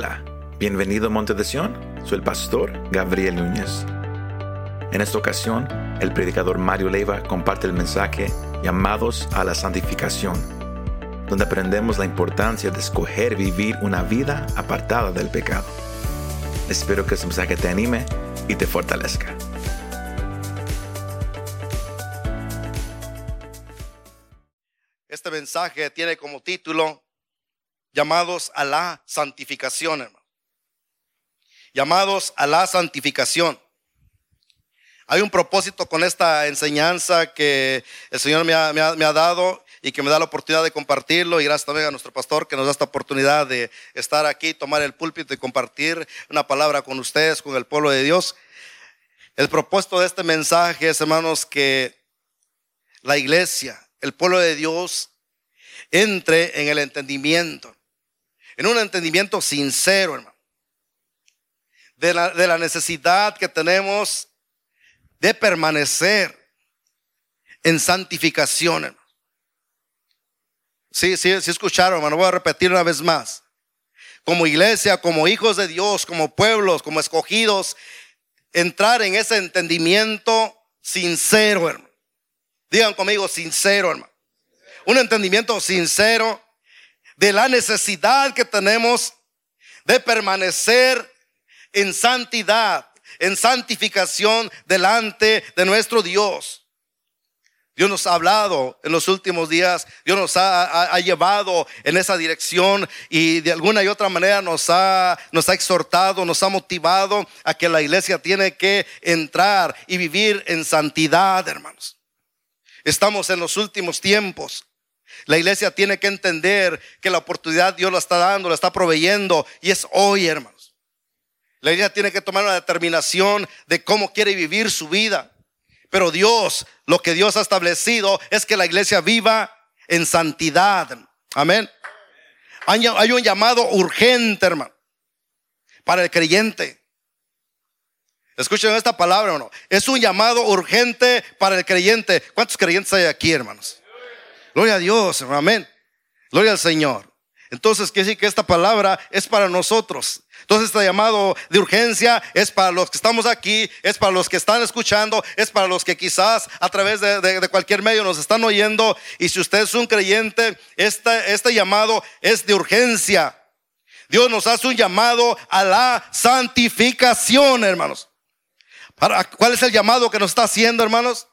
Hola, bienvenido a Monte de Sion. Soy el pastor Gabriel Núñez. En esta ocasión, el predicador Mario Leiva comparte el mensaje Llamados a la Santificación, donde aprendemos la importancia de escoger vivir una vida apartada del pecado. Espero que este mensaje te anime y te fortalezca. Este mensaje tiene como título llamados a la santificación, hermano. Llamados a la santificación. Hay un propósito con esta enseñanza que el Señor me ha, dado y que me da la oportunidad de compartirlo. Y gracias también a nuestro pastor que nos da esta oportunidad de estar aquí, tomar el púlpito y compartir una palabra con ustedes, con el pueblo de Dios. El propósito de este mensaje es, hermanos, que la iglesia, el pueblo de Dios, entre en el entendimiento en un entendimiento sincero, hermano, de la, necesidad que tenemos de permanecer en santificación, hermano. Sí, sí, sí escucharon, hermano, voy a repetir una vez más. Como iglesia, como hijos de Dios, como pueblos, como escogidos, entrar en ese entendimiento sincero, hermano. Digan conmigo, sincero, hermano. Un entendimiento sincero de la necesidad que tenemos de permanecer en santidad, en santificación delante de nuestro Dios. Dios nos ha hablado en los últimos días, Dios nos ha, llevado en esa dirección y de alguna y otra manera nos ha, nos ha exhortado, nos ha motivado a que la iglesia tiene que entrar y vivir en santidad, hermanos. Estamos en los últimos tiempos. La iglesia tiene que entender que la oportunidad Dios la está dando, la está proveyendo y es hoy, hermanos. La iglesia tiene que tomar una determinación de cómo quiere vivir su vida. Pero Dios, lo que Dios ha establecido es que la iglesia viva en santidad. Amén. Hay un llamado urgente, hermano, para el creyente. Escuchen esta palabra, o no. Es un llamado urgente para el creyente. ¿Cuántos creyentes hay aquí, hermanos? Gloria a Dios, amén. Gloria al Señor. Entonces, quiere decir que esta palabra es para nosotros. Entonces, este llamado de urgencia es para los que estamos aquí, es para los que están escuchando, es para los que quizás a través de, cualquier medio nos están oyendo. Y si usted es un creyente, este, este llamado es de urgencia. Dios nos hace un llamado a la santificación, hermanos. ¿Cuál es el llamado que nos está haciendo, hermanos?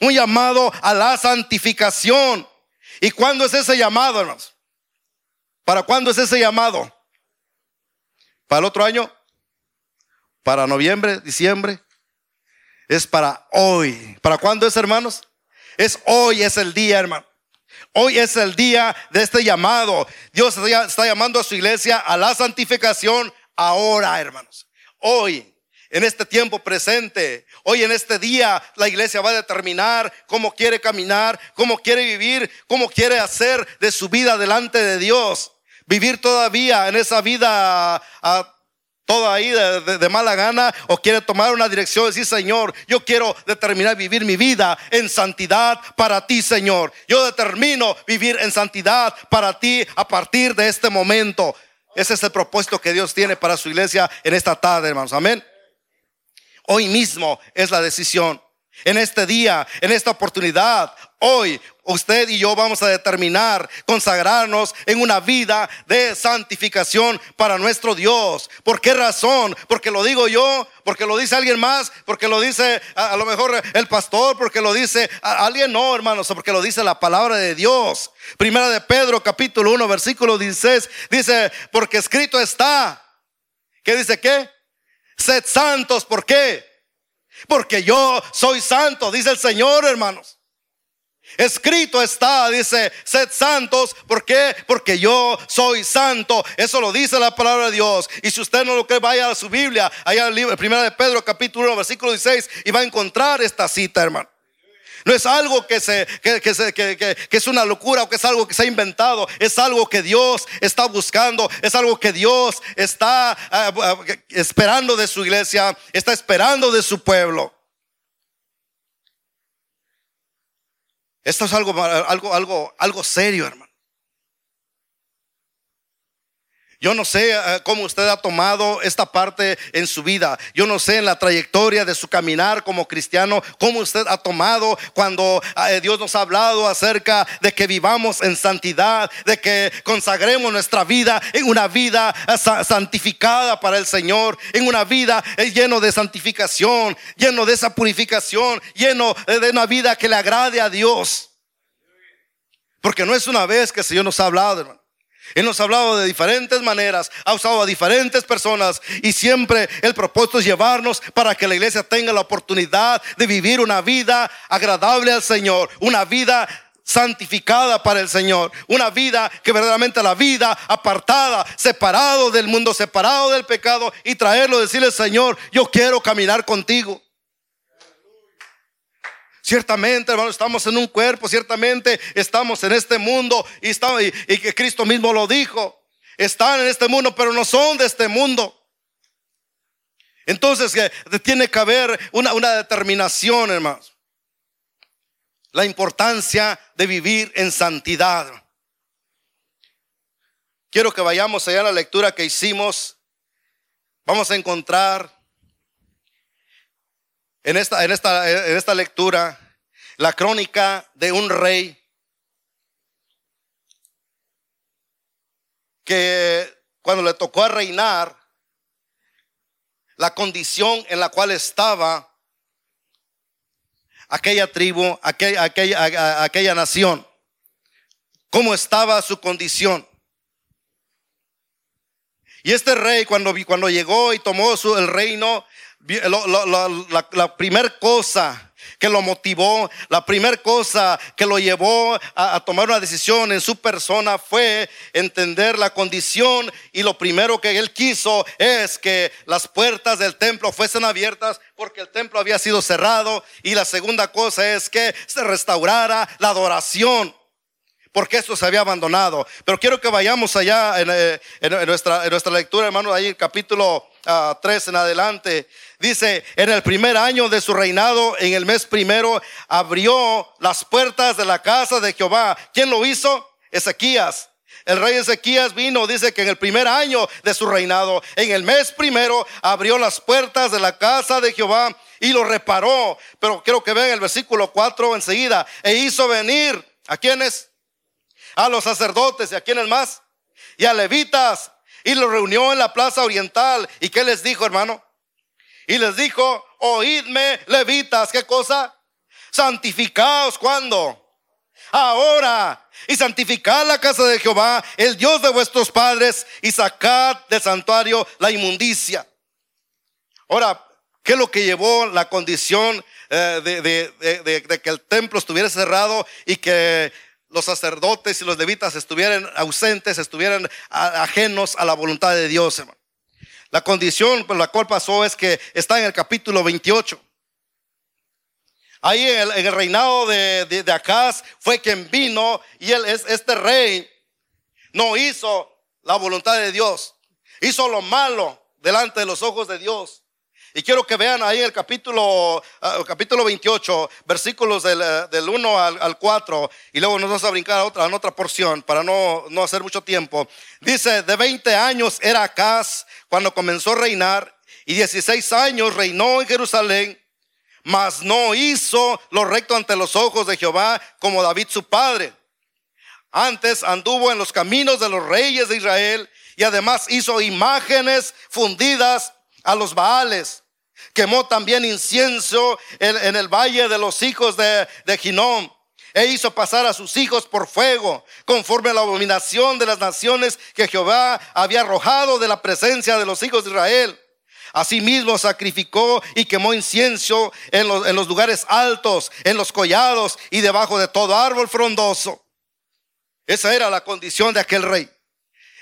Un llamado a la santificación. ¿Y cuándo es ese llamado, hermanos? ¿Para cuándo es ese llamado? ¿Para el otro año? ¿Para noviembre, diciembre? Es para hoy. ¿Para cuándo es, hermanos? Es hoy, es el día, hermano. Hoy es el día de este llamado. Dios está llamando a su iglesia a la santificación ahora, hermanos. Hoy en este tiempo presente. Hoy en este día la iglesia va a determinar cómo quiere caminar, cómo quiere vivir, cómo quiere hacer de su vida delante de Dios. Vivir todavía en esa vida ah, toda ahí de, mala gana o quiere tomar una dirección y decir, Señor, yo quiero determinar vivir mi vida en santidad para ti, Señor. Yo determino vivir en santidad para ti a partir de este momento. Ese es el propósito que Dios tiene para su iglesia en esta tarde, hermanos. Amén. Hoy mismo es la decisión. En este día, en esta oportunidad, hoy usted y yo vamos a determinar consagrarnos en una vida de santificación para nuestro Dios. ¿Por qué razón? Porque lo digo yo, porque lo dice alguien más, porque lo dice a, lo mejor el pastor, porque lo dice alguien, no, hermanos, porque lo dice la palabra de Dios. Primera de Pedro, capítulo 1, versículo 16, dice, porque escrito está. ¿Qué dice qué? Sed santos, ¿por qué? Porque yo soy santo, dice el Señor, hermanos. Escrito está, dice, sed santos, ¿por qué? Porque yo soy santo. Eso lo dice la palabra de Dios. Y si usted no lo cree, vaya a su Biblia, allá el libro, primera de Pedro, capítulo 1, versículo 16, y va a encontrar esta cita, hermano. No es algo que, se, que, es una locura o que es algo que se ha inventado. Es algo que Dios está buscando. Es algo que Dios está ah, ah, esperando de su iglesia. Está esperando de su pueblo. Esto es algo, algo, algo, algo serio, hermano. Yo no sé eh, cómo usted ha tomado esta parte en su vida. Yo no sé en la trayectoria de su caminar como cristiano, cómo usted ha tomado cuando eh, Dios nos ha hablado acerca de que vivamos en santidad, de que consagremos nuestra vida en una vida eh, santificada para el Señor, en una vida lleno de santificación, lleno de esa purificación, lleno de una vida que le agrade a Dios. Porque no es una vez que el Señor nos ha hablado, hermano. Él nos ha hablado de diferentes maneras, ha usado a diferentes personas y siempre el propósito es llevarnos para que la iglesia tenga la oportunidad de vivir una vida agradable al Señor, una vida santificada para el Señor, una vida que verdaderamente la vida apartada, separado del mundo, separado del pecado y traerlo, decirle Señor, yo quiero caminar contigo. Ciertamente, hermano, estamos en un cuerpo, ciertamente estamos en este mundo y, que Cristo mismo lo dijo. Están en este mundo, pero no son de este mundo. Entonces que tiene que haber una, una determinación, hermanos. La importancia de vivir en santidad. Quiero que vayamos allá a la lectura que hicimos. Vamos a encontrar en esta, en esta, en esta lectura la crónica de un rey que cuando le tocó a reinar, la condición en la cual estaba aquella tribu, aquella, aquella, aquella nación, cómo estaba su condición. Y este rey cuando, cuando llegó y tomó su, el reino, la, primera cosa que lo motivó, la primera cosa que lo llevó a, tomar una decisión en su persona fue entender la condición y lo primero que él quiso es que las puertas del templo fuesen abiertas porque el templo había sido cerrado y la segunda cosa es que se restaurara la adoración porque esto se había abandonado. Pero quiero que vayamos allá en, eh, nuestra, en nuestra, lectura, hermano, ahí el capítulo 3 en adelante. Dice, en el primer año de su reinado, en el mes primero, abrió las puertas de la casa de Jehová. ¿Quién lo hizo? Ezequías. El rey Ezequías vino, dice que en el primer año de su reinado, en el mes primero, abrió las puertas de la casa de Jehová y lo reparó. Pero quiero que vean el versículo 4 enseguida. E hizo venir a quienes? A los sacerdotes y a quienes más? Y a levitas y lo reunió en la plaza oriental. ¿Y qué les dijo, hermano? Y les dijo, oídme, levitas, ¿qué cosa? Santificaos cuando? Ahora. Y santificad la casa de Jehová, el Dios de vuestros padres, y sacad del santuario la inmundicia. Ahora, ¿qué es lo que llevó la condición eh, de, de que el templo estuviera cerrado y que los sacerdotes y los levitas estuvieran ausentes, estuvieran ajenos a la voluntad de Dios, hermano. La condición por la cual pasó es que está en el capítulo 28. Ahí en el, reinado de, de, Acaz fue quien vino y él, este rey no hizo la voluntad de Dios, hizo lo malo delante de los ojos de Dios. Y quiero que vean ahí el capítulo, uh, capítulo 28, versículos del, uh, del 1 al, al, 4, y luego nos vamos a brincar a otra, a otra porción para no, no hacer mucho tiempo. Dice, de 20 años era Acaz cuando comenzó a reinar, y 16 años reinó en Jerusalén, mas no hizo lo recto ante los ojos de Jehová como David su padre. Antes anduvo en los caminos de los reyes de Israel y además hizo imágenes fundidas a los Baales quemó también incienso en, el valle de los hijos de, de e hizo pasar a sus hijos por fuego, conforme a la abominación de las naciones que Jehová había arrojado de la presencia de los hijos de Israel. Asimismo sacrificó y quemó incienso en los, en los lugares altos, en los collados y debajo de todo árbol frondoso. Esa era la condición de aquel rey.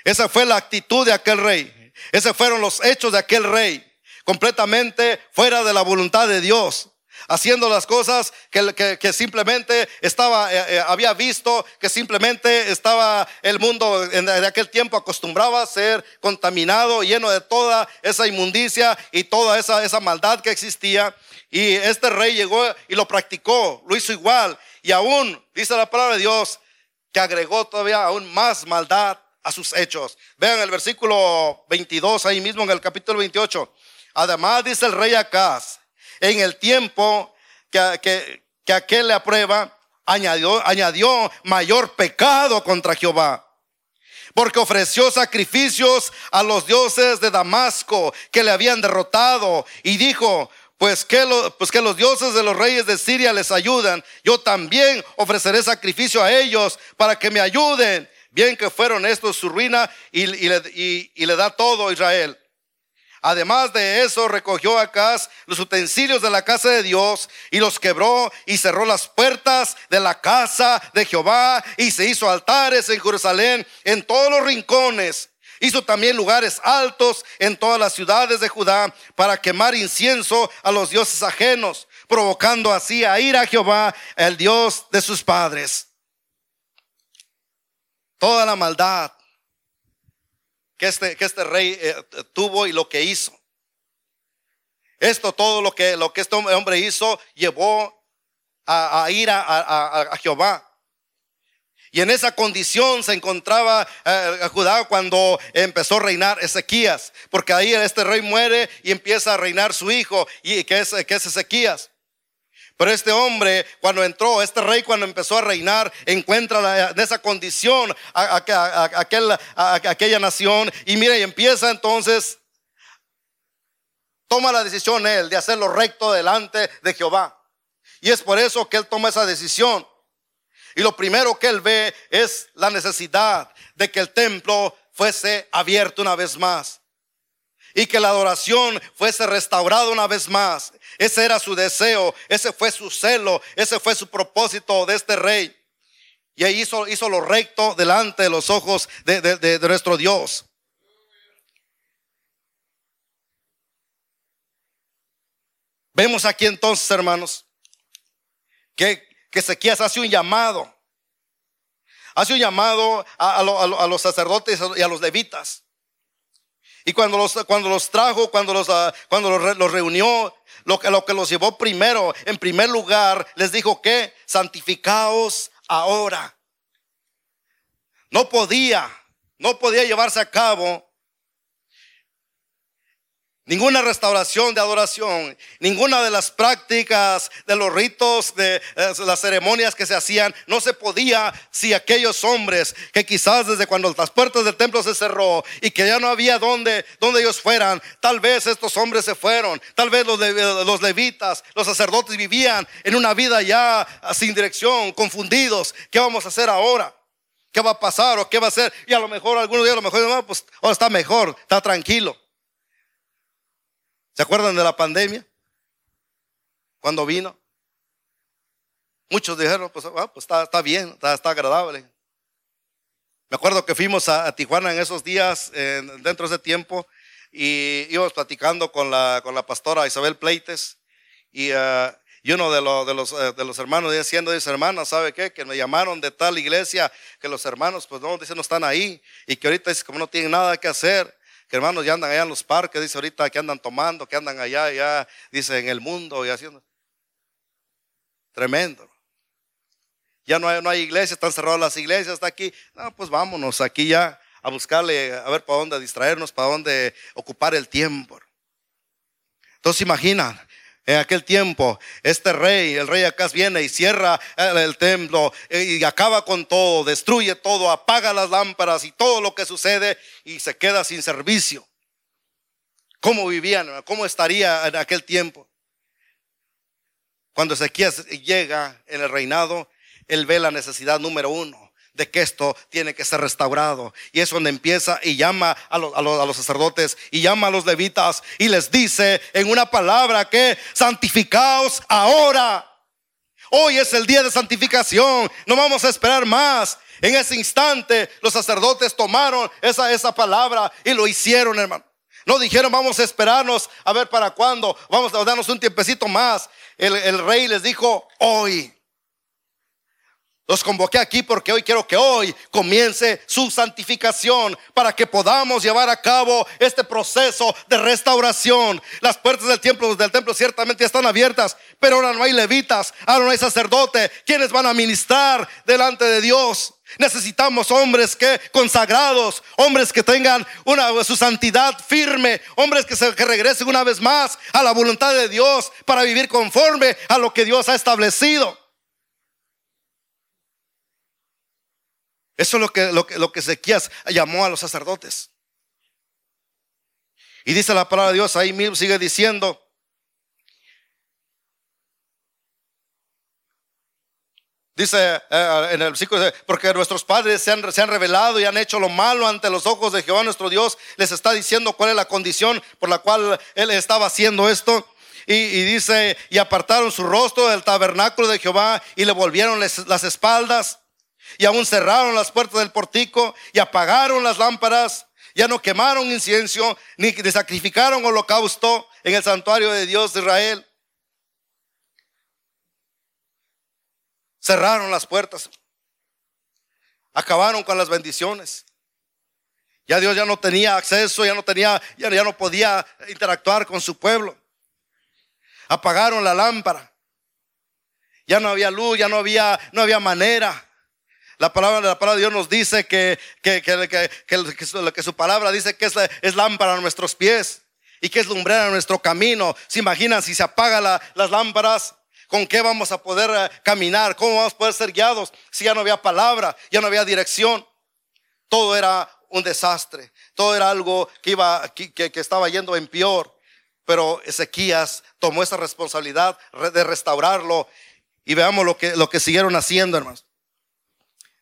Esa fue la actitud de aquel rey. Esos fueron los hechos de aquel rey completamente fuera de la voluntad de Dios haciendo las cosas que, simplemente estaba, eh, eh, había visto, que simplemente estaba el mundo en, aquel tiempo acostumbraba a ser contaminado, lleno de toda esa inmundicia y toda esa, esa maldad que existía. Y este rey llegó y lo practicó, lo hizo igual. Y aún, dice la palabra de Dios, que agregó todavía aún más maldad a sus hechos. Vean el versículo 22 ahí mismo en el capítulo 28. Además dice el rey Acaz, en el tiempo que, que, que aquel le aprueba, añadió, añadió mayor pecado contra Jehová. Porque ofreció sacrificios a los dioses de Damasco que le habían derrotado. Y dijo, pues que, pues que los dioses de los reyes de Siria les ayudan. Yo también ofreceré sacrificio a ellos para que me ayuden. Bien que fueron estos su ruina y, y le da todo Israel. Además de eso, recogió acá los utensilios de la casa de Dios y los quebró y cerró las puertas de la casa de Jehová y se hizo altares en Jerusalén en todos los rincones. Hizo también lugares altos en todas las ciudades de Judá para quemar incienso a los dioses ajenos, provocando así a ir a Jehová, el Dios de sus padres. Toda la maldad que este, que este rey eh, tuvo y lo que hizo. Esto, todo lo que, lo que este hombre hizo, llevó a, ir a, Jehová. Y en esa condición se encontraba eh, Judá cuando empezó a reinar Ezequías, porque ahí este rey muere y empieza a reinar su hijo, y que es, que es Ezequías. Pero este hombre, cuando entró, este rey cuando empezó a reinar, encuentra en esa condición a, aquella nación y mira y empieza entonces, toma la decisión él de hacer lo recto delante de Jehová. Y es por eso que él toma esa decisión. Y lo primero que él ve es la necesidad de que el templo fuese abierto una vez más y que la adoración fuese restaurada una vez más. Ese era su deseo, ese fue su celo, ese fue su propósito de este rey. Y ahí hizo, hizo lo recto delante de los ojos de, nuestro Dios. Vemos aquí entonces, hermanos, que, que Ezequías hace un llamado. Hace un llamado a, a los sacerdotes y a los levitas. Y cuando los, cuando los trajo, cuando los, ah, cuando los, reunió, lo que, lo que los llevó primero, en primer lugar, les dijo que santificaos ahora. No podía, no podía llevarse a cabo Ninguna restauración de adoración, ninguna de las prácticas de los ritos, de eh, las ceremonias que se hacían, no se podía si aquellos hombres que quizás desde cuando las puertas del templo se cerró y que ya no había donde, donde ellos fueran, tal vez estos hombres se fueron, tal vez los, los levitas, los sacerdotes vivían en una vida ya sin dirección, confundidos. ¿Qué vamos a hacer ahora? ¿Qué va a pasar o qué va a hacer? Y a lo mejor algunos días a lo mejor, no, pues ahora está mejor, está tranquilo. ¿Se acuerdan de la pandemia? Cuando vino. Muchos dijeron, pues, ah, pues está, bien, está, agradable. Me acuerdo que fuimos a, Tijuana en esos días, dentro de ese tiempo, y íbamos platicando con la, con la pastora Isabel Pleites, y, uh, uno de, los, de, los, eh, de los hermanos diciendo, dice, hermana, ¿sabe qué? Que me llamaron de tal iglesia, que los hermanos, pues no, dice, no están ahí, y que ahorita como no tienen nada que hacer, que hermanos ya andan allá en los parques, dice ahorita que andan tomando, que andan allá, allá, dice en el mundo y haciendo. Tremendo. Ya no hay, no hay iglesia, están cerradas las iglesias, está aquí. No, pues vámonos aquí ya a buscarle, a ver para dónde distraernos, para dónde ocupar el tiempo. Entonces imagina, en aquel tiempo, este rey, el rey Acaz viene y cierra el, templo eh, y acaba con todo, destruye todo, apaga las lámparas y todo lo que sucede y se queda sin servicio. ¿Cómo vivían? ¿Cómo estaría en aquel tiempo? Cuando Ezequías llega en el reinado, él ve la necesidad número uno de que esto tiene que ser restaurado. Y es donde empieza y llama a los, a, los, sacerdotes y llama a los levitas y les dice en una palabra que santificaos ahora. Hoy es el día de santificación. No vamos a esperar más. En ese instante los sacerdotes tomaron esa, esa palabra y lo hicieron, hermano. No dijeron, vamos a esperarnos a ver para cuándo, vamos a darnos un tiempecito más. El, el rey les dijo, hoy. Los convoqué aquí porque hoy quiero que hoy comience su santificación para que podamos llevar a cabo este proceso de restauración. Las puertas del templo, del templo ciertamente están abiertas, pero ahora no hay levitas, ahora no hay sacerdote, quienes van a ministrar delante de Dios. Necesitamos hombres que consagrados, hombres que tengan una su santidad firme, hombres que, se, que regresen una vez más a la voluntad de Dios para vivir conforme a lo que Dios ha establecido. Eso es lo que, lo que, lo que Ezequías llamó a los sacerdotes. Y dice la palabra de Dios, ahí mismo sigue diciendo, Dice eh, en el versículo, porque nuestros padres se han, se han, revelado y han hecho lo malo ante los ojos de Jehová nuestro Dios. Les está diciendo cuál es la condición por la cual él estaba haciendo esto. Y, y dice, y apartaron su rostro del tabernáculo de Jehová y le volvieron las espaldas. Y aún cerraron las puertas del portico y apagaron las lámparas. Ya no quemaron incienso ni sacrificaron holocausto en el santuario de Dios de Israel. Cerraron las puertas. Acabaron con las bendiciones. Ya Dios ya no tenía acceso, ya no tenía, ya, ya no podía interactuar con su pueblo. Apagaron la lámpara. Ya no había luz, ya no había, no había manera. La palabra, la palabra de Dios nos dice que, que, que, que su palabra dice que es, es, lámpara a nuestros pies y que es lumbrera a nuestro camino. ¿Se imaginan si se apagan las lámparas? ¿Con qué vamos a poder eh, caminar? ¿Cómo vamos a poder ser guiados si ya no había palabra, ya no había dirección? Todo era un desastre, todo era algo que iba, que, que estaba yendo en peor. Pero Ezequías tomó esa responsabilidad de restaurarlo y veamos lo que, lo que siguieron haciendo, hermanos.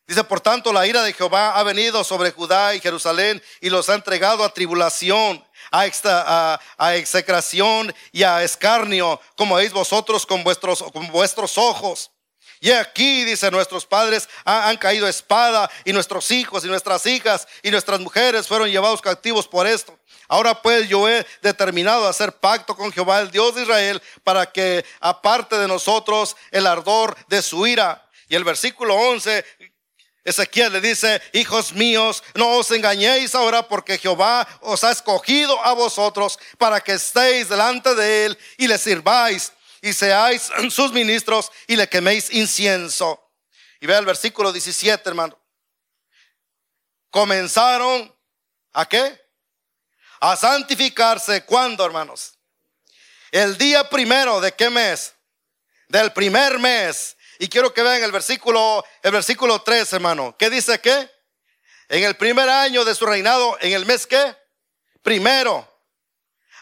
Dice, por tanto, la ira de Jehová ha venido sobre Judá y Jerusalén y los ha entregado a tribulación a, execración y a escarnio, como veis vosotros con vuestros, con vuestros ojos. Y aquí, dice, nuestros padres han, caído espada y nuestros hijos y nuestras hijas y nuestras mujeres fueron llevados cautivos por esto. Ahora pues yo he determinado hacer pacto con Jehová, el Dios de Israel, para que aparte de nosotros el ardor de su ira. Y el versículo 11 Ezequiel le dice, hijos míos, no os engañéis ahora porque Jehová os ha escogido a vosotros para que estéis delante de él y le sirváis y seáis sus ministros y le queméis incienso. Y vea el versículo 17, hermano. Comenzaron a qué? A santificarse. ¿Cuándo, hermanos? El día primero de qué mes? Del primer mes y quiero que vean el versículo, el versículo 3, hermano. ¿Qué dice qué? En el primer año de su reinado, en el mes que primero,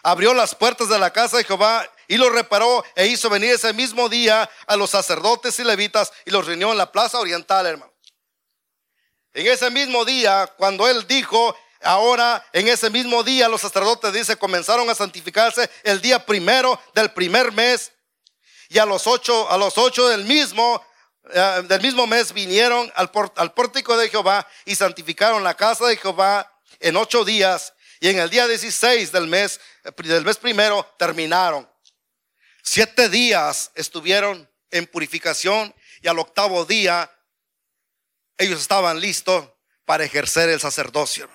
abrió las puertas de la casa de Jehová y lo reparó e hizo venir ese mismo día a los sacerdotes y levitas y los reunió en la plaza oriental, hermano. En ese mismo día, cuando él dijo, ahora en ese mismo día los sacerdotes, dice, comenzaron a santificarse el día primero del primer mes y a los ocho, a los ocho del mismo, eh, del mismo mes vinieron al, al pórtico de Jehová y santificaron la casa de Jehová en ocho días. Y en el día 16 del mes, eh, del mes primero, terminaron. Siete días estuvieron en purificación y al octavo día ellos estaban listos para ejercer el sacerdocio.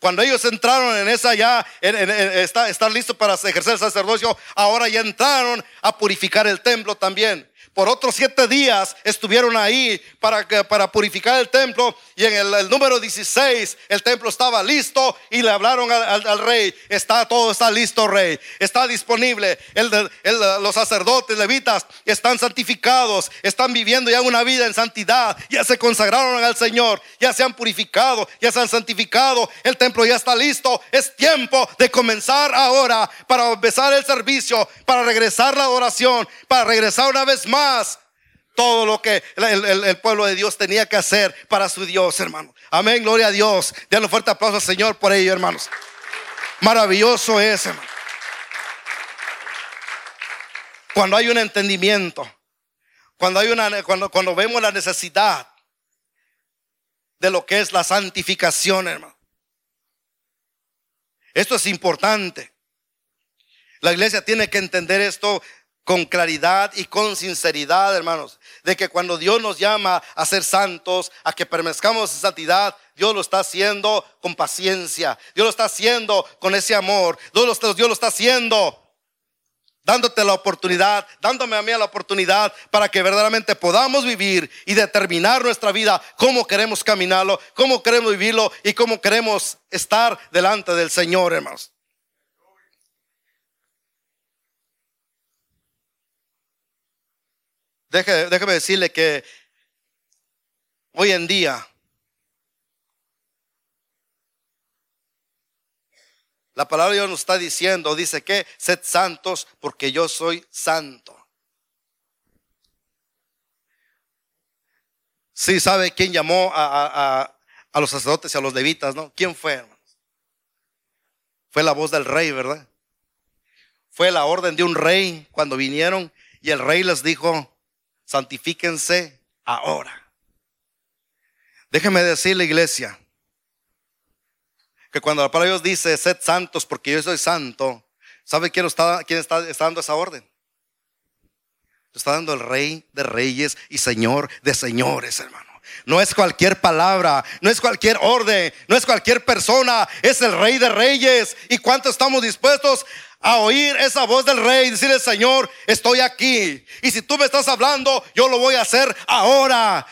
Cuando ellos entraron en esa ya, en, estar listos para ejercer el sacerdocio, ahora ya entraron a purificar el templo también por otros siete días estuvieron ahí para, para purificar el templo. Y en el, número 16 el templo estaba listo y le hablaron al, rey, está todo está listo rey, está disponible, el, los sacerdotes levitas están santificados, están viviendo ya una vida en santidad, ya se consagraron al Señor, ya se han purificado, ya se han santificado, el templo ya está listo, es tiempo de comenzar ahora para empezar el servicio, para regresar la adoración, para regresar una vez más todo lo que el, pueblo de Dios tenía que hacer para su Dios, hermano. Amén, gloria a Dios. Denle fuerte aplauso al Señor por ello, hermanos. Maravilloso es, hermano. Cuando hay un entendimiento, cuando, hay una, cuando, cuando vemos la necesidad de lo que es la santificación, hermano. Esto es importante. La iglesia tiene que entender esto con claridad y con sinceridad, hermanos, de que cuando Dios nos llama a ser santos, a que permanezcamos en santidad, Dios lo está haciendo con paciencia, Dios lo está haciendo con ese amor, Dios lo, Dios lo está haciendo dándote la oportunidad, dándome a mí la oportunidad para que verdaderamente podamos vivir y determinar nuestra vida, cómo queremos caminarlo, cómo queremos vivirlo y cómo queremos estar delante del Señor, hermanos. Déjeme decirle que hoy en día La palabra de Dios nos está diciendo, dice que sed santos porque yo soy santo. Sí, ¿sabe quién llamó a, los sacerdotes y a los levitas, no? ¿Quién fue? Fue la voz del rey, ¿verdad? Fue la orden de un rey cuando vinieron y el rey les dijo, santifíquense ahora. Déjeme decirle, iglesia, que cuando la palabra de Dios dice, sed santos porque yo soy santo, ¿sabe quién está, quién está, dando esa orden? está dando el rey de reyes y señor de señores, hermano. No es cualquier palabra, no es cualquier orden, no es cualquier persona, es el rey de reyes. ¿Y cuánto estamos dispuestos a oír esa voz del rey decirle, Señor, estoy aquí. Y si tú me estás hablando, yo lo voy a hacer ahora.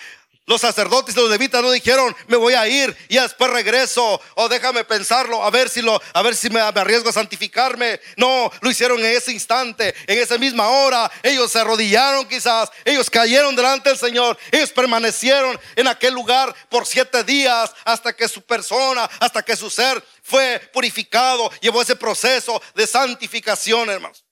Los sacerdotes y los levitas no dijeron, me voy a ir y después regreso o déjame pensarlo, a ver si lo, a ver si me, arriesgo a santificarme. No, lo hicieron en ese instante, en esa misma hora. Ellos se arrodillaron quizás, ellos cayeron delante del Señor, ellos permanecieron en aquel lugar por siete días hasta que su persona, hasta que su ser fue purificado, llevó ese proceso de santificación, hermanos.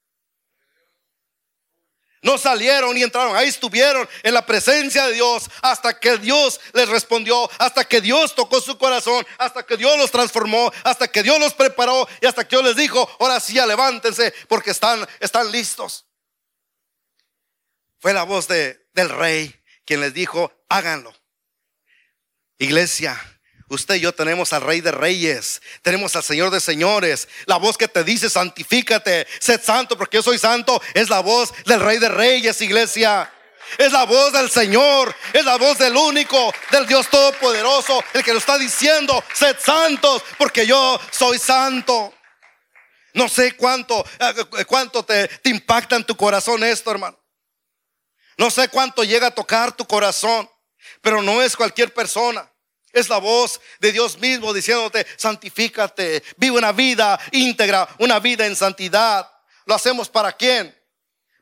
No salieron ni entraron, ahí estuvieron en la presencia de Dios hasta que Dios les respondió, hasta que Dios tocó su corazón, hasta que Dios los transformó, hasta que Dios los preparó y hasta que Dios les dijo, ahora sí, levántense porque están, están listos. Fue la voz de, del rey quien les dijo, háganlo. Iglesia, Usted y yo tenemos al Rey de Reyes, tenemos al Señor de Señores. La voz que te dice, santifícate, sed santo porque yo soy santo, es la voz del Rey de Reyes, iglesia. Es la voz del Señor, es la voz del único, del Dios Todopoderoso, el que lo está diciendo, sed santos porque yo soy santo. No sé cuánto, eh, cuánto te, te impacta en tu corazón esto, hermano. No sé cuánto llega a tocar tu corazón, pero no es cualquier persona. Es la voz de Dios mismo diciéndote, santifícate, vive una vida íntegra, una vida en santidad. ¿Lo hacemos para quién?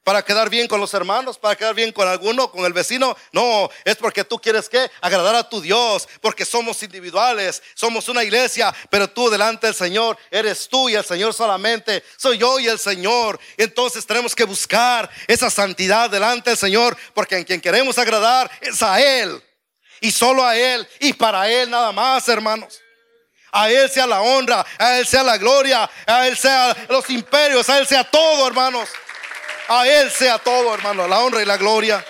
¿Para quedar bien con los hermanos? ¿Para quedar bien con alguno? ¿Con el vecino? No, es porque tú quieres que agradar a tu Dios, porque somos individuales, somos una iglesia, pero tú delante del Señor eres tú y el Señor solamente, soy yo y el Señor. Entonces tenemos que buscar esa santidad delante del Señor, porque en quien queremos agradar es a Él y solo a Él y para Él nada más, hermanos. A Él sea la honra, a Él sea la gloria, a Él sea los imperios, a Él sea todo, hermanos. A Él sea todo, hermano, la honra y la gloria.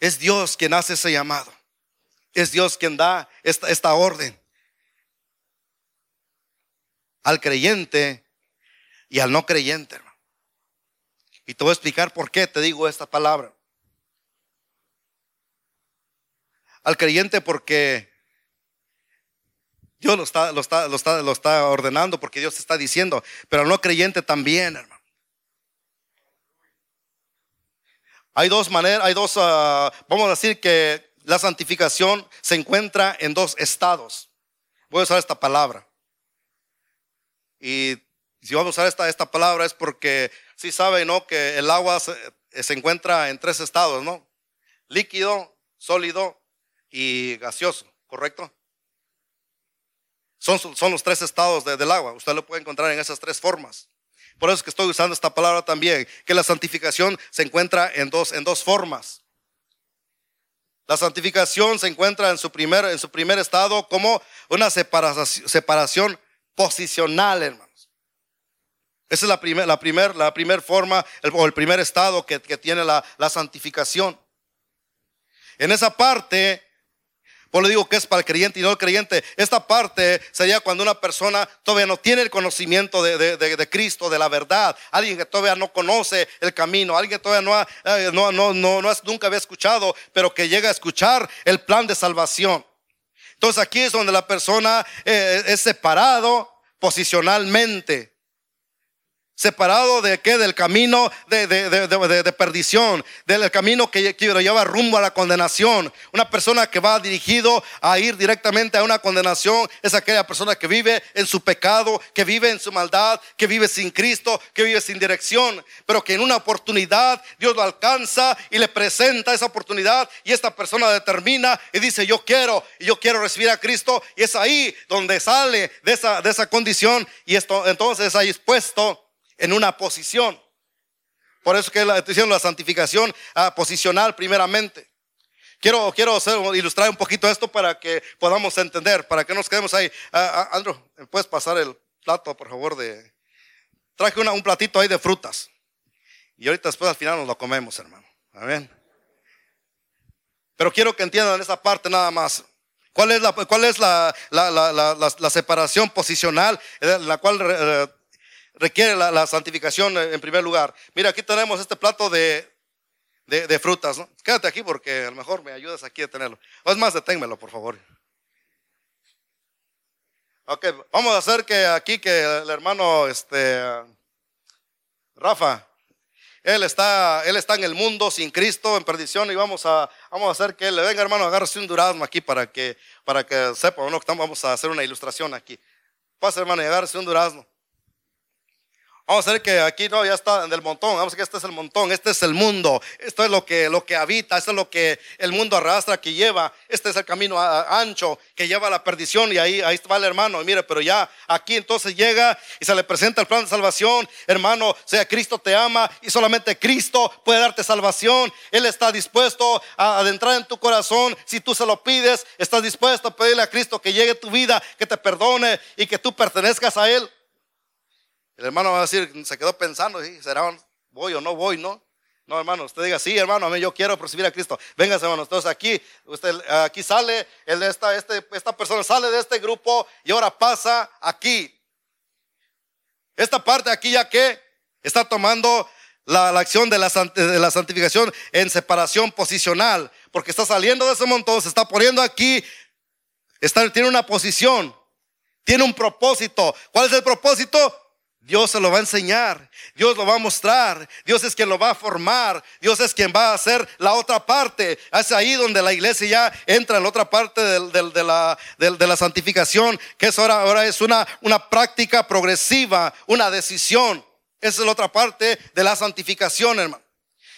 Es Dios quien hace ese llamado. Es Dios quien da esta, esta orden al creyente y al no creyente. Y te voy a explicar por qué te digo esta palabra. Al creyente porque Dios lo está, lo está, lo está, lo está ordenando, porque Dios está diciendo, pero al no creyente también, hermano. Hay dos maneras, hay dos, ah, vamos a decir que la santificación se encuentra en dos estados. Voy a usar esta palabra. Y si vamos a usar esta, esta palabra es porque sí sabe, ¿no? Que el agua se, encuentra en tres estados, ¿no? Líquido, sólido y gaseoso, ¿correcto? Son, son los tres estados del agua. Usted lo puede encontrar en esas tres formas. Por eso es que estoy usando esta palabra también, que la santificación se encuentra en dos, en dos formas. La santificación se encuentra en su primer, en su primer estado como una separación, separación posicional, hermano. Esa es la primera la primer, la primer forma o el primer estado que, tiene la, santificación. En esa parte, pues le digo que es para el creyente y no el creyente. Esta parte sería cuando una persona todavía no tiene el conocimiento de, Cristo, de la verdad. Alguien que todavía no conoce el camino. Alguien que todavía no, ha, eh, no, no, no, nunca había escuchado, pero que llega a escuchar el plan de salvación. Entonces aquí es donde la persona eh, es separado posicionalmente. Separado de qué? Del camino de, de, de, de perdición, del camino que, que, lleva rumbo a la condenación. Una persona que va dirigido a ir directamente a una condenación es aquella persona que vive en su pecado, que vive en su maldad, que vive sin Cristo, que vive sin dirección, pero que en una oportunidad Dios lo alcanza y le presenta esa oportunidad y esta persona determina y dice yo quiero y yo quiero recibir a Cristo y es ahí donde sale de esa, de esa condición y esto entonces ahí expuesto en una posición. Por eso que la diciendo la santificación ah, posicional primeramente. Quiero, quiero ilustrar un poquito esto para que podamos entender, para que nos quedemos ahí. Uh, Andrew, ¿puedes pasar el plato, por favor? De... Traje un platito ahí de frutas. Y ahorita después al final nos lo comemos, hermano. Amén. Pero quiero que entiendan esa parte nada más. ¿Cuál es la, cuál es la, la, la separación posicional en la cual eh, requiere la, santificación en primer lugar. Mira, aquí tenemos este plato de, de, frutas. ¿no? Quédate aquí porque a lo mejor me ayudas aquí a tenerlo. O es más, deténmelo, por favor. Ok, vamos a hacer que aquí que el hermano este, Rafa, él está, él está en el mundo sin Cristo, en perdición, y vamos a, vamos a hacer que él le venga, hermano, agárrese un durazno aquí para que, para que sepa, ¿no? Vamos a hacer una ilustración aquí. Pasa, hermano, y agárrese un durazno. Vamos a ver que aquí no, ya está en el montón. Vamos a ver que este es el montón, este es el mundo. Esto es lo que, lo que habita, esto es lo que el mundo arrastra, que lleva. Este es el camino ancho que lleva a la perdición y ahí, ahí va el hermano. Y mire, pero ya aquí entonces llega y se le presenta el plan de salvación. Hermano, sea Cristo te ama y solamente Cristo puede darte salvación. Él está dispuesto a adentrar en tu corazón. Si tú se lo pides, estás dispuesto a pedirle a Cristo que llegue tu vida, que te perdone y que tú pertenezcas a Él. El hermano va a decir, se quedó pensando, ¿será voy o no voy, no? No, hermano, usted diga, sí, hermano, yo quiero recibir a Cristo. Venga, hermano. Entonces aquí, usted, aquí sale, el, esta, este, esta persona sale de este grupo y ahora pasa aquí. Esta parte aquí ya que está tomando la, acción de la, de la santificación en separación posicional, porque está saliendo de ese montón, se está poniendo aquí, está, tiene una posición, tiene un propósito. ¿Cuál es el propósito? Dios se lo va a enseñar, Dios lo va a mostrar, Dios es quien lo va a formar, Dios es quien va a hacer la otra parte. Es ahí donde la iglesia ya entra en la otra parte de, la, de la, santificación, que es ahora, ahora es una, una práctica progresiva, una decisión. Esa es la otra parte de la santificación, hermano.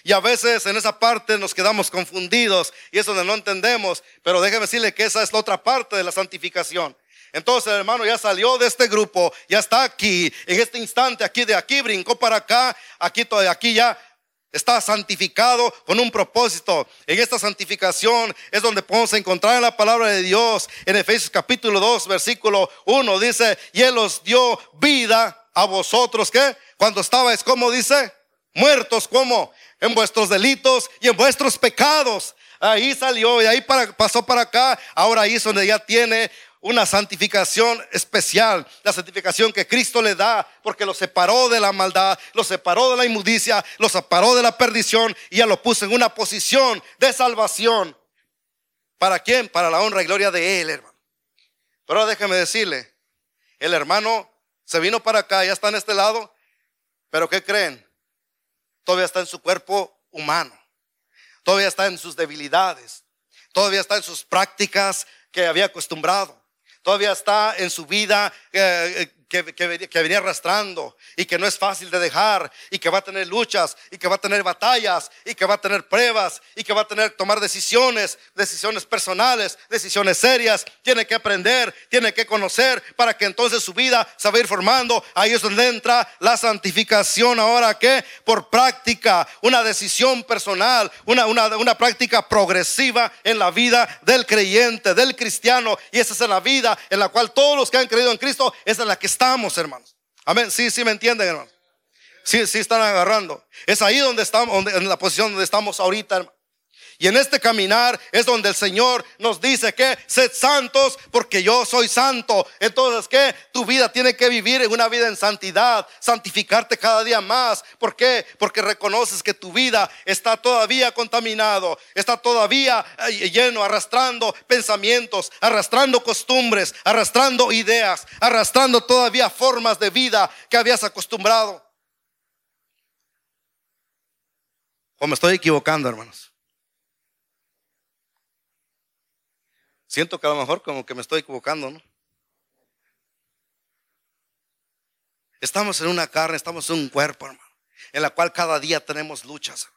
Y a veces en esa parte nos quedamos confundidos y eso no entendemos, pero déjeme decirle que esa es la otra parte de la santificación. Entonces el hermano ya salió de este grupo, ya está aquí, en este instante, aquí de aquí, brincó para acá, aquí, aquí ya está santificado con un propósito. En esta santificación es donde podemos encontrar en la palabra de Dios, en Efesios capítulo 2, versículo 1, dice, y Él os dio vida a vosotros, ¿qué? Cuando estabais, como dice? Muertos, como? En vuestros delitos y en vuestros pecados. Ahí salió y ahí pasó para acá. Ahora ahí es donde ya tiene una santificación especial, la santificación que Cristo le da, porque lo separó de la maldad, lo separó de la inmundicia, lo separó de la perdición y ya lo puso en una posición de salvación. ¿Para quién? Para la honra y gloria de Él, hermano. Pero déjeme decirle, el hermano se vino para acá, ya está en este lado, pero ¿qué creen? Todavía está en su cuerpo humano, todavía está en sus debilidades, todavía está en sus prácticas que había acostumbrado todavía está en su vida eh, eh, que, que, venía arrastrando y que no es fácil de dejar y que va a tener luchas y que va a tener batallas y que va a tener pruebas y que va a tener que tomar decisiones, decisiones personales, decisiones serias. Tiene que aprender, tiene que conocer para que entonces su vida se va a ir formando. Ahí es donde entra la santificación ahora que por práctica, una decisión personal, una, una, una práctica progresiva en la vida del creyente, del cristiano. Y esa es la vida en la cual todos los que han creído en Cristo, esa es la que estamos, hermanos. Amén. Sí, sí me entienden, hermanos. Sí, sí están agarrando. Es ahí donde estamos, en la posición donde estamos ahorita, hermano. Y en este caminar es donde el Señor nos dice que sed santos porque yo soy santo. Entonces, que tu vida tiene que vivir en una vida en santidad, santificarte cada día más. ¿Por qué? Porque reconoces que tu vida está todavía contaminado, está todavía lleno, arrastrando pensamientos, arrastrando costumbres, arrastrando ideas, arrastrando todavía formas de vida que habías acostumbrado. ¿O me estoy equivocando, hermanos? Siento que a lo mejor como que me estoy equivocando, ¿no? Estamos en una carne, estamos en un cuerpo, hermano, en la cual cada día tenemos luchas.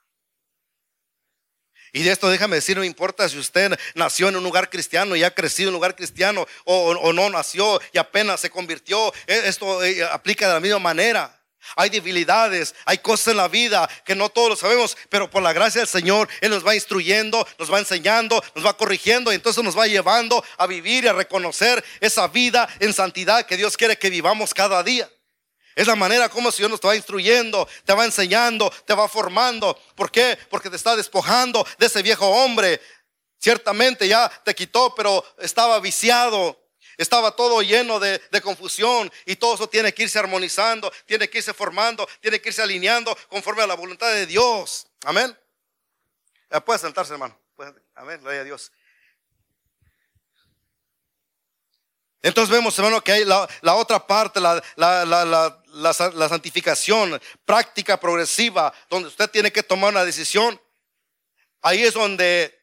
Y de esto déjame decir, no importa si usted nació en un lugar cristiano y ha crecido en un lugar cristiano o, o no nació y apenas se convirtió, e, esto eh, aplica de la misma manera. Hay debilidades, hay cosas en la vida que no todos lo sabemos, pero por la gracia del Señor, Él nos va instruyendo, nos va enseñando, nos va corrigiendo y entonces nos va llevando a vivir y a reconocer esa vida en santidad que Dios quiere que vivamos cada día. Es la manera como el Señor nos va instruyendo, te va enseñando, te va formando. ¿Por qué? Porque te está despojando de ese viejo hombre. Ciertamente ya te quitó, pero estaba viciado, estaba todo lleno de, confusión y todo eso tiene que irse armonizando, tiene que irse formando, tiene que irse alineando conforme a la voluntad de Dios. Amén. puede sentarse, hermano. Amén, gloria a Dios. Entonces vemos, hermano, que hay la, otra parte, la, la, santificación práctica, progresiva, donde usted tiene que tomar una decisión. Ahí es donde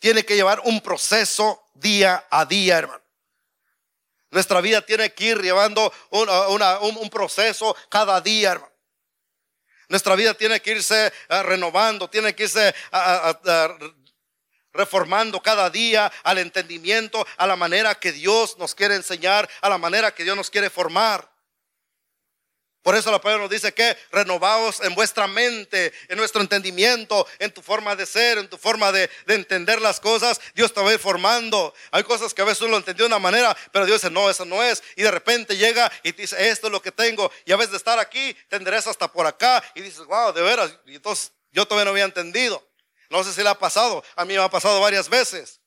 tiene que llevar un proceso día a día, hermano. Nuestra vida tiene que ir llevando un, proceso cada día, hermano. Nuestra vida tiene que irse eh, renovando, tiene que irse reformando cada día al entendimiento, a la manera que Dios nos quiere enseñar, a la manera que Dios nos quiere formar. Por eso la palabra nos dice que renovaos en vuestra mente, en nuestro entendimiento, en tu forma de ser, en tu forma de, entender las cosas. Dios te va a ir formando. Hay cosas que a veces uno lo entendió de una manera, pero Dios dice, no, eso no es. Y de repente llega y te dice, esto es lo que tengo. Y a veces de estar aquí, te hasta por acá. Y dices, wow, de veras. Y entonces yo todavía no había entendido. No sé si le ha pasado. A mí me ha pasado varias veces.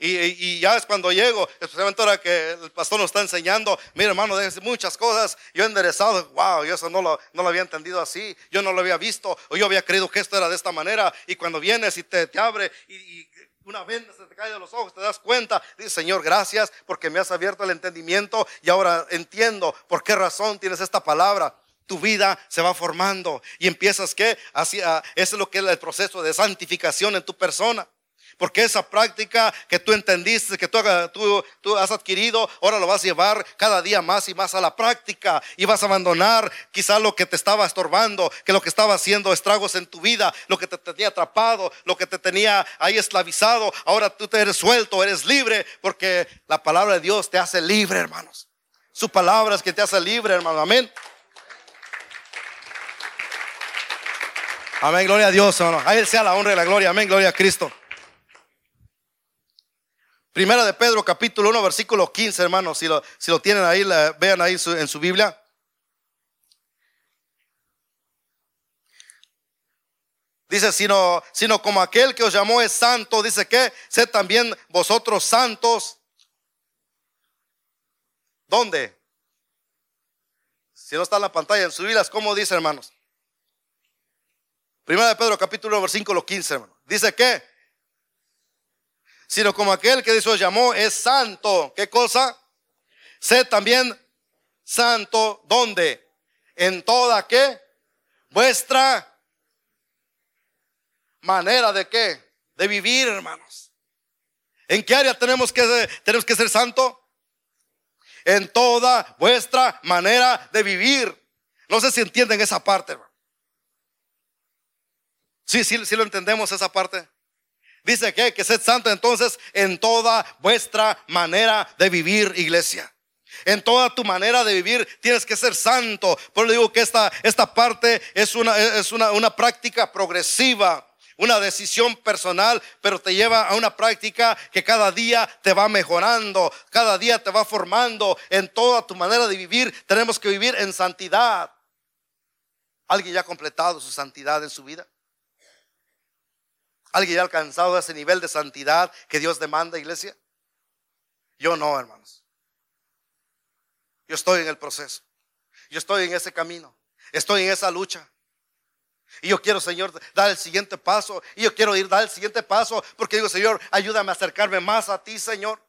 Y, ya es cuando llego, especialmente ahora que el pastor nos está enseñando, mira hermano, muchas cosas, yo he enderezado, wow, yo eso no lo, no lo había entendido así, yo no lo había visto, o yo había creído que esto era de esta manera, y cuando vienes y te, te abre y, una venda se te cae de los ojos, te das cuenta, dice Señor, gracias porque me has abierto el entendimiento y ahora entiendo por qué razón tienes esta palabra tu vida se va formando y empiezas que así, ese es lo que es el proceso de santificación en tu persona. Porque esa práctica que tú entendiste, que tú, tú, has adquirido, ahora lo vas a llevar cada día más y más a la práctica. Y vas a abandonar quizá lo que te estaba estorbando, que lo que estaba haciendo estragos en tu vida, lo que te tenía atrapado, lo que te tenía ahí esclavizado. Ahora tú te eres suelto, eres libre, porque la palabra de Dios te hace libre, hermanos. Su palabra es que te hace libre, hermano. Amén. Amén, gloria a Dios, hermano. A Él sea la honra y la gloria. Amén, gloria a Cristo. Primera de Pedro, capítulo 1, versículo 15, hermanos. Si lo, si lo tienen ahí, vean ahí en su Biblia. Dice, sino, sino como aquel que os llamó es santo, dice que, sed también vosotros santos. ¿Dónde? Si no está en la pantalla, en su Biblia, ¿cómo dice, hermanos? Primera de Pedro, capítulo 1, versículo 15, hermano. Dice que, sino como aquel que Dios llamó es santo. ¿Qué cosa? Sed también santo, ¿dónde? En toda qué? Vuestra manera de qué? De vivir, hermanos. ¿En qué área tenemos que, tenemos que ser santo? En toda vuestra manera de vivir. No sé si entienden esa parte, hermano. Sí, sí, sí lo entendemos esa parte. Dice que, que sed santo entonces en toda vuestra manera de vivir, iglesia. En toda tu manera de vivir tienes que ser santo. Por eso digo que esta, esta parte es, una, es una, una práctica progresiva una decisión personal, pero te lleva a una práctica que cada día te va mejorando, cada día te va formando en toda tu manera de vivir. Tenemos que vivir en santidad. ¿Alguien ya ha completado su santidad en su vida? ¿Alguien ha alcanzado ese nivel de santidad que Dios demanda, iglesia? Yo no, hermanos. Yo estoy en el proceso. Yo estoy en ese camino. Estoy en esa lucha. Y yo quiero, Señor, dar el siguiente paso. Y yo quiero ir dar el siguiente paso porque digo, Señor, ayúdame a acercarme más a ti, Señor.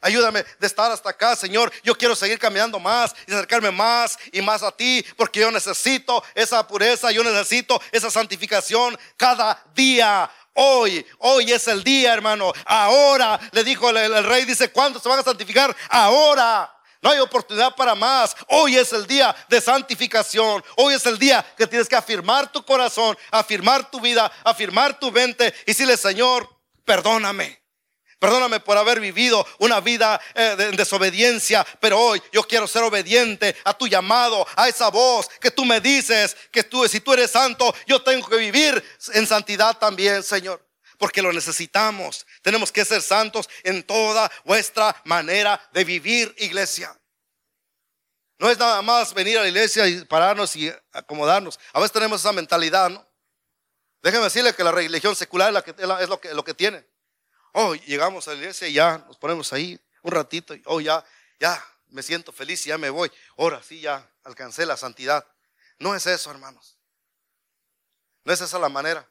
Ayúdame de estar hasta acá, Señor. Yo quiero seguir caminando más y acercarme más y más a ti, porque yo necesito esa pureza, yo necesito esa santificación cada día. Hoy, hoy es el día, hermano. Ahora, le dijo el, el rey, dice, ¿cuándo se van a santificar? Ahora. No hay oportunidad para más. Hoy es el día de santificación. Hoy es el día que tienes que afirmar tu corazón, afirmar tu vida, afirmar tu mente y decirle, Señor, perdóname. Perdóname por haber vivido una vida eh, de desobediencia, pero hoy yo quiero ser obediente a tu llamado, a esa voz que tú me dices que tú, si tú eres santo, yo tengo que vivir en santidad también, Señor. Porque lo necesitamos. Tenemos que ser santos en toda vuestra manera de vivir, iglesia. No es nada más venir a la iglesia y pararnos y acomodarnos. A veces tenemos esa mentalidad, ¿no? Déjeme decirle que la religión secular es lo, que, lo que tiene. Oh, llegamos a la iglesia y ya nos ponemos ahí un ratito y oh, ya, ya me siento feliz y ya me voy. Ahora sí, ya alcancé la santidad. No es eso, hermanos. No es esa la manera.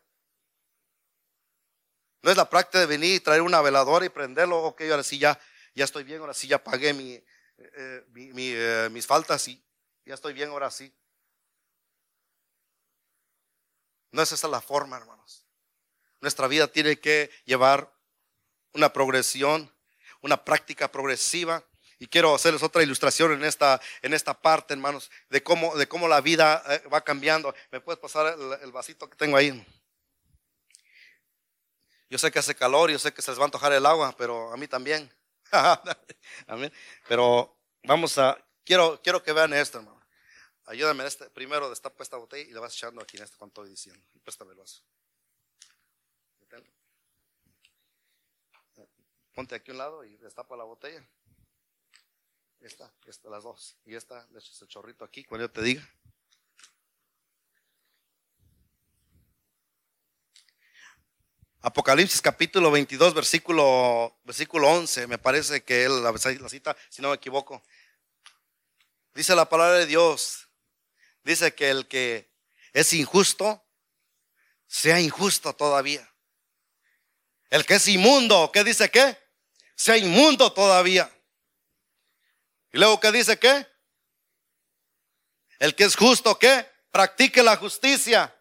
No es la práctica de venir y traer una veladora y prenderlo. Ok, ahora sí ya, ya estoy bien, ahora sí ya pagué mi, eh, eh, eh, mis faltas y ya estoy bien, ahora sí. No es esa la forma, hermanos. Nuestra vida tiene que llevar una progresión, una práctica progresiva. Y quiero hacerles otra ilustración en esta, en esta parte, hermanos, de cómo, de cómo la vida eh, va cambiando. ¿Me puedes pasar el, vasito que tengo ahí? Yo sé que hace calor, yo sé que se les va a antojar el agua, pero a mí también. Pero vamos a, quiero, quiero que vean esto, hermano. Ayúdame este, primero destapa esta botella y le vas echando aquí en este cuanto estoy diciendo. Préstame el vaso. Ponte aquí un lado y destapa la botella. Esta, esta, las dos. Y esta, le echas el chorrito aquí cuando yo te diga. Apocalipsis capítulo 22, versículo, versículo 11, me parece que la, la cita, si no me equivoco. Dice la palabra de Dios, dice que el que es injusto, sea injusto todavía. El que es inmundo, ¿qué dice qué? Sea inmundo todavía. Y luego, ¿qué dice qué? El que es justo, ¿qué? Practique la justicia.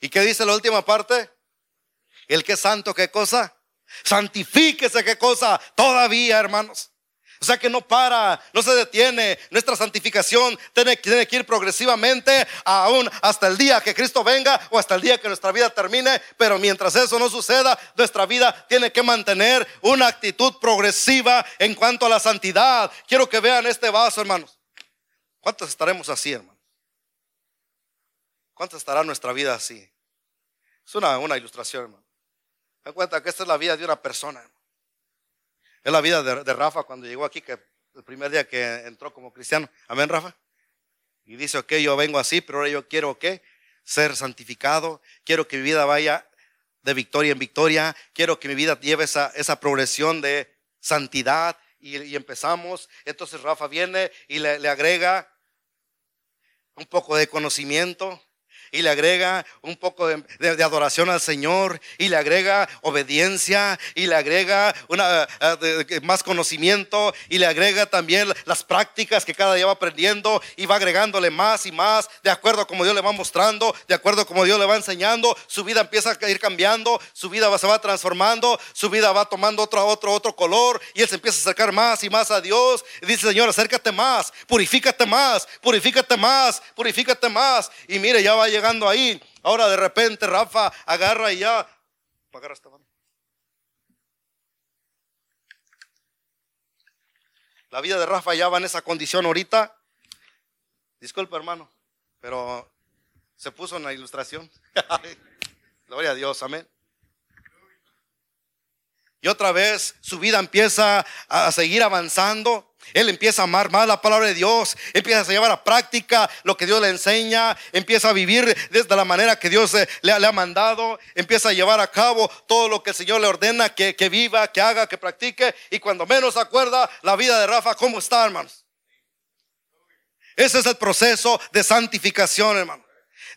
¿Y qué dice la última parte? El que es santo, ¿qué cosa? Santifíquese, ¿qué cosa? Todavía, hermanos. O sea que no para, no se detiene. Nuestra santificación tiene, que ir progresivamente aún hasta el día que Cristo venga o hasta el día que nuestra vida termine. Pero mientras eso no suceda, nuestra vida tiene que mantener una actitud progresiva en cuanto a la santidad. Quiero que vean este vaso, hermanos. ¿Cuántos estaremos así, hermanos? ¿Cuánto estará nuestra vida así? Es una, una ilustración, hermano. Me cuenta que esta es la vida de una persona, hermano. Es la vida de, Rafa cuando llegó aquí, que el primer día que entró como cristiano. Amén, Rafa. Y dice, ok, yo vengo así, pero ahora yo quiero, ¿qué? Ser santificado. Quiero que mi vida vaya de victoria en victoria. Quiero que mi vida lleve esa, esa progresión de santidad. Y, empezamos. Entonces Rafa viene y le, le agrega un poco de conocimiento y le agrega un poco de, adoración al Señor y le agrega obediencia y le agrega una, eh, más conocimiento y le agrega también las prácticas que cada día va aprendiendo y va agregándole más y más de acuerdo a como Dios le va mostrando, de acuerdo a como Dios le va enseñando, su vida empieza a ir cambiando, su vida se va transformando, su vida va tomando otro, otro, otro color y él se empieza a acercar más y más a Dios y dice, Señor, acércate más, purifícate más, purifícate más, purifícate más y mire, ya va a llegando ahí. Ahora de repente Rafa agarra y ya. Agarra esta mano. La vida de Rafa ya va en esa condición ahorita. Disculpa, hermano, pero se puso en la ilustración. Gloria a Dios, amén. Y otra vez su vida empieza a seguir avanzando Él empieza a amar más la palabra de Dios, empieza a llevar a práctica lo que Dios le enseña, empieza a vivir desde la manera que Dios eh, le, ha mandado, empieza a llevar a cabo todo lo que el Señor le ordena que, que viva, que haga, que practique. Y cuando menos acuerda la vida de Rafa, ¿cómo está, hermanos? Ese es el proceso de santificación, hermano.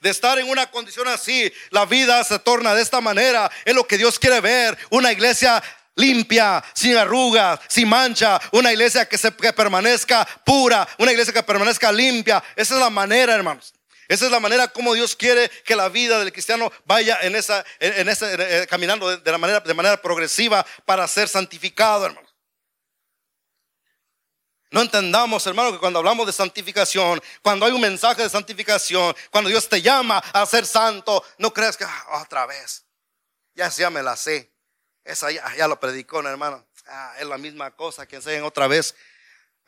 De estar en una condición así, la vida se torna de esta manera. Es lo que Dios quiere ver. Una iglesia limpia, sin arrugas, sin mancha, una iglesia que, se, permanezca pura, una iglesia que permanezca limpia. Esa es la manera, hermanos. Esa es la manera como Dios quiere que la vida del cristiano vaya en esa, en, ese, caminando de, la manera, de manera progresiva para ser santificado, hermanos. No entendamos, hermano, que cuando hablamos de santificación, cuando hay un mensaje de santificación, cuando Dios te llama a ser santo, no creas que ah, otra vez, ya, ya me la sé. Esa ya, lo predicó, hermano. Ah, es la misma cosa que enseñan otra vez.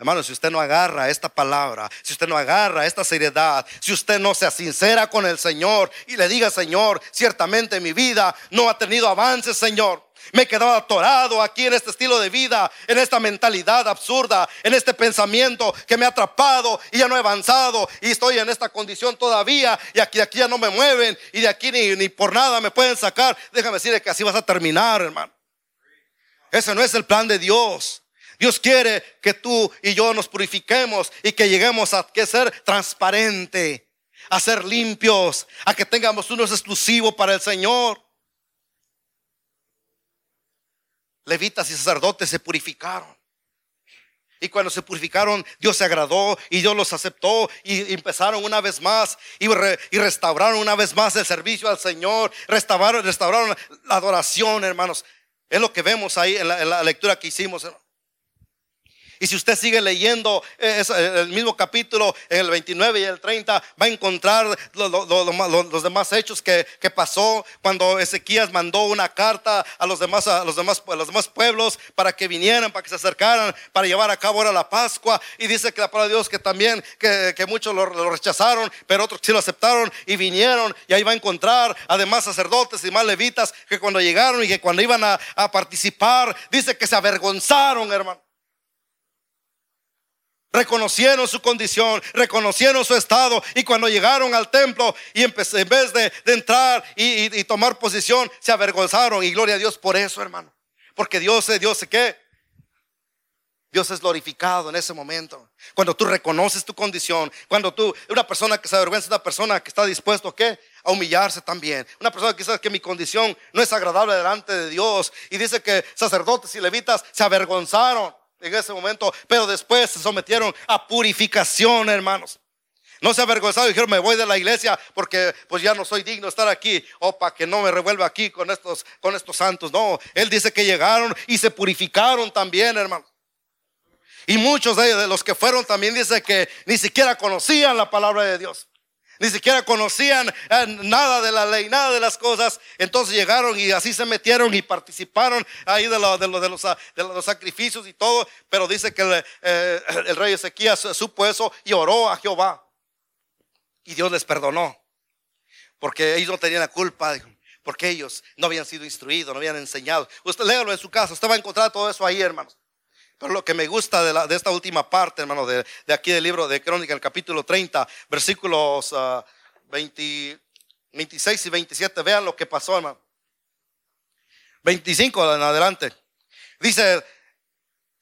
Hermano, si usted no agarra esta palabra, si usted no agarra esta seriedad, si usted no sea sincera con el Señor y le diga, Señor, ciertamente mi vida no ha tenido avances, Señor. Me he quedado atorado aquí en este estilo de vida, en esta mentalidad absurda, en este pensamiento que me ha atrapado y ya no he avanzado y estoy en esta condición todavía y aquí, aquí ya no me mueven y de aquí ni, ni por nada me pueden sacar. Déjame decirle que así vas a terminar, hermano. Ese no es el plan de Dios. Dios quiere que tú y yo nos purifiquemos y que lleguemos a que ser transparente, a ser limpios, a que tengamos unos exclusivos para el Señor. levitas y sacerdotes se purificaron. Y cuando se purificaron, Dios se agradó y Dios los aceptó y empezaron una vez más y, restauraron una vez más el servicio al Señor, restauraron, restauraron la adoración, hermanos. Es lo que vemos ahí en la, en la lectura que hicimos. Y si usted sigue leyendo eh, eh, el mismo capítulo, en el 29 y el 30, va a encontrar los demás hechos que, pasó cuando Ezequías mandó una carta a los, demás, a los, demás, los demás pueblos para que vinieran, para que se acercaran, para llevar a cabo ahora la Pascua. Y dice que la palabra de Dios que también, que, muchos lo, rechazaron, pero otros sí lo aceptaron y vinieron. Y ahí va a encontrar además sacerdotes y más levitas que cuando llegaron y que cuando iban a, a participar, dice que se avergonzaron, hermano. Reconocieron su condición, reconocieron su estado y cuando llegaron al templo y en vez de, entrar y, tomar posición, se avergonzaron y gloria a Dios por eso, hermano. Porque Dios es Dios, ¿qué? Dios es glorificado en ese momento. Cuando tú reconoces tu condición, cuando tú, una persona que se avergüenza, una persona que está dispuesto ¿a qué? A humillarse también. Una persona que sabe que mi condición no es agradable delante de Dios. Y dice que sacerdotes y levitas se avergonzaron en ese momento, pero después se sometieron a purificación, hermanos. No se avergonzaron dijeron, me voy de la iglesia porque pues ya no soy digno de estar aquí. O para que no me revuelva aquí con estos, con estos santos. No, él dice que llegaron y se purificaron también, hermanos. Y muchos de ellos, de los que fueron, también dice que ni siquiera conocían la palabra de Dios. Ni siquiera conocían eh, nada de la ley, nada de las cosas. Entonces llegaron y así se metieron y participaron ahí de, de, los, de los, sacrificios y todo. Pero dice que el, eh, el rey Ezequías supo eso y oró a Jehová. Y Dios les perdonó. Porque ellos no tenían la culpa. Porque ellos no habían sido instruidos, no habían enseñado. Usted léalo en su casa. Usted va a encontrar todo eso ahí, hermanos. Lo que me gusta de, la, de esta última parte, hermano, de, aquí del libro de Crónica, el capítulo 30, versículos 26 ah, y 27, vean lo que pasó, hermano. 25 en adelante. Dice,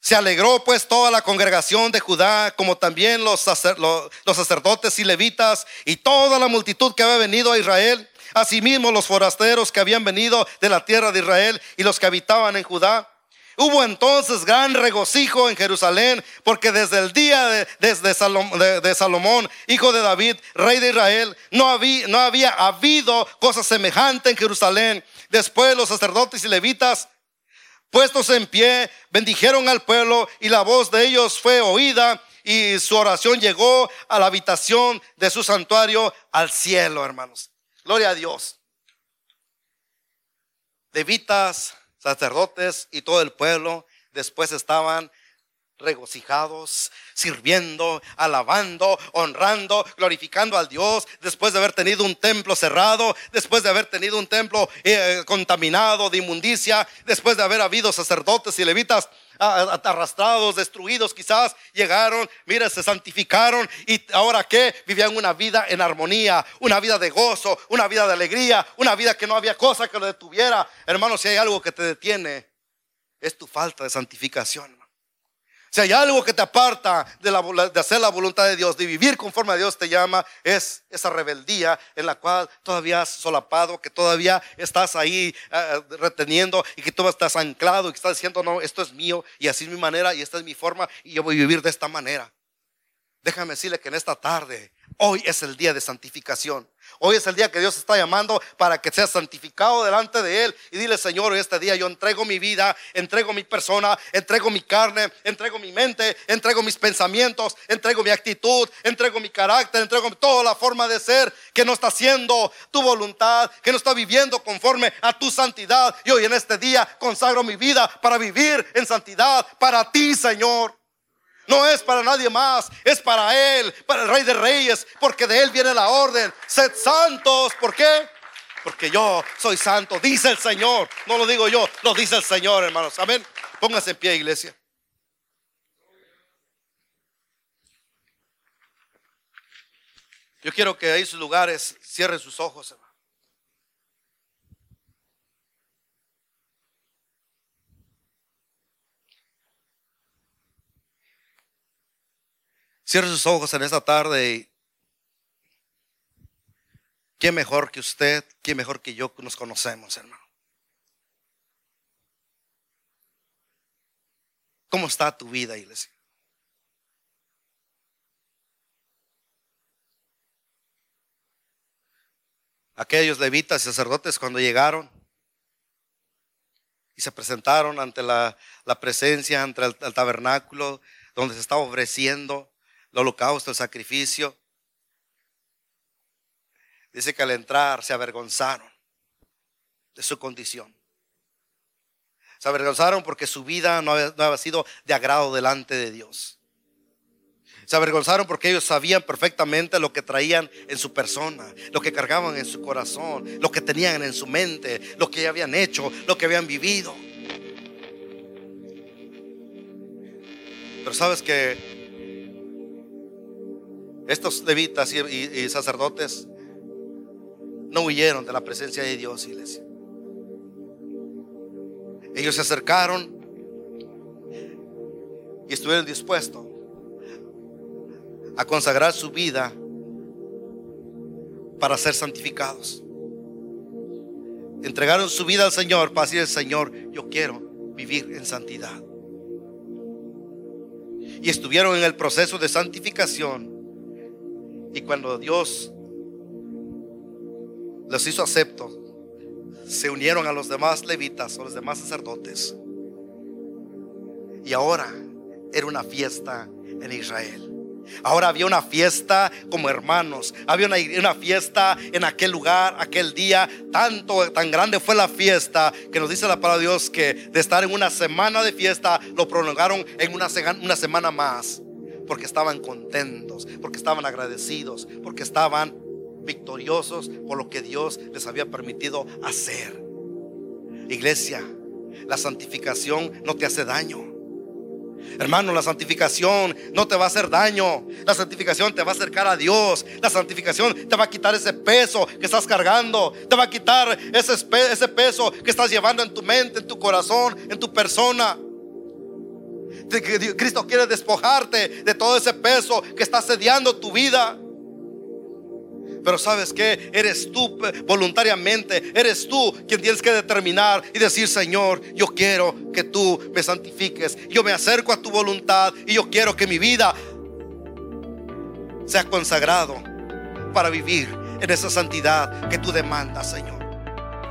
se alegró pues toda la congregación de Judá, como también los, los sacerdotes y levitas y toda la multitud que había venido a Israel. Asimismo los forasteros que habían venido de la tierra de Israel y los que habitaban en Judá Hubo entonces gran regocijo en Jerusalén, porque desde el día de, Salomón, hijo de David, rey de Israel, no había, no había habido cosa semejante en Jerusalén. Después los sacerdotes y levitas, puestos en pie, bendijeron al pueblo y la voz de ellos fue oída y su oración llegó a la habitación de su santuario al cielo, hermanos. Gloria a Dios. Levitas sacerdotes y todo el pueblo. Después estaban regocijados, sirviendo, alabando, honrando, glorificando al Dios, después de haber tenido un templo cerrado, después de haber tenido un templo eh, contaminado de inmundicia, después de haber habido sacerdotes y levitas arrastrados, destruidos quizás, llegaron, mira, se santificaron y ahora que vivían una vida en armonía, una vida de gozo, una vida de alegría, una vida que no había cosa que lo detuviera. Hermano, si hay algo que te detiene, es tu falta de santificación. Si hay algo que te aparta de, hacer la voluntad de Dios, de vivir conforme a Dios te llama, es esa rebeldía en la cual todavía has solapado, que todavía estás ahí eh, reteniendo y que tú estás anclado y que estás diciendo, no, esto es mío y así es mi manera y esta es mi forma y yo voy a vivir de esta manera. Déjame decirle que en esta tarde, hoy es el día de santificación. Hoy es el día que Dios está llamando para que seas santificado delante de Él. Y dile, Señor, este día yo entrego mi vida, entrego mi persona, entrego mi carne, entrego mi mente, entrego mis pensamientos, entrego mi actitud, entrego mi carácter, entrego toda la forma de ser que no está haciendo tu voluntad, que no está viviendo conforme a tu santidad. Y hoy en este día consagro mi vida para vivir en santidad para ti, Señor. No es para nadie más, es para Él, para el Rey de Reyes, porque de Él viene la orden. Sed santos, ¿por qué? Porque yo soy santo, dice el Señor. No lo digo yo, lo dice el Señor, hermanos. Amén. Pónganse en pie, iglesia. Yo quiero que ahí sus lugares cierren sus ojos, Cierre sus ojos en esta tarde y qué mejor que usted, qué mejor que yo nos conocemos, hermano. ¿Cómo está tu vida, iglesia? Aquellos levitas y sacerdotes cuando llegaron y se presentaron ante la, presencia, ante el tabernáculo donde se estaba ofreciendo el holocausto, el sacrificio. Dice que al entrar se avergonzaron de su condición. Se avergonzaron porque su vida no había, sido de agrado delante de Dios. Se avergonzaron porque ellos sabían perfectamente lo que traían en su persona, lo que cargaban en su corazón, lo que tenían en su mente, lo que habían hecho, lo que habían vivido. Pero sabes que estos levitas y, sacerdotes no huyeron de la presencia de Dios, iglesia. Ellos se acercaron y estuvieron dispuestos a consagrar su vida para ser santificados. Entregaron su vida al Señor para decir Señor, yo quiero vivir en santidad. Y estuvieron en el proceso de santificación y cuando Dios los hizo acepto, se unieron a los demás levitas o los demás sacerdotes. Y ahora era una fiesta en Israel. Ahora había una fiesta como hermanos. Había una, fiesta en aquel lugar, aquel día. Tanto, tan grande fue la fiesta que nos dice la palabra de Dios que de estar en una semana de fiesta lo prolongaron en una, una semana más porque estaban contentos, porque estaban agradecidos, porque estaban victoriosos por lo que Dios les había permitido hacer. Iglesia, la santificación no te hace daño. Hermano, la santificación no te va a hacer daño. La santificación te va a acercar a Dios. La santificación te va a quitar ese peso que estás cargando. Te va a quitar ese, ese peso que estás llevando en tu mente, en tu corazón, en tu persona. Cristo quiere despojarte de todo ese peso que está sediando tu vida. Pero sabes que eres tú voluntariamente, eres tú quien tienes que determinar y decir, Señor, yo quiero que tú me santifiques. Yo me acerco a tu voluntad y yo quiero que mi vida sea consagrado para vivir en esa santidad que tú demandas, Señor.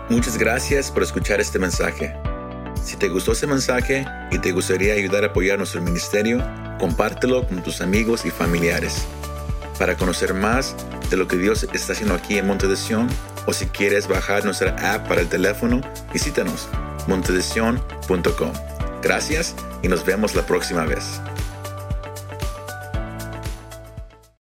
Muchas gracias por escuchar este mensaje. Si te gustó ese mensaje y te gustaría ayudar a apoyar nuestro ministerio, compártelo con tus amigos y familiares. Para conocer más de lo que Dios está haciendo aquí en Monte de Sion, o si quieres bajar nuestra app para el teléfono, visítanos montedesion.com. Gracias y nos vemos la próxima vez.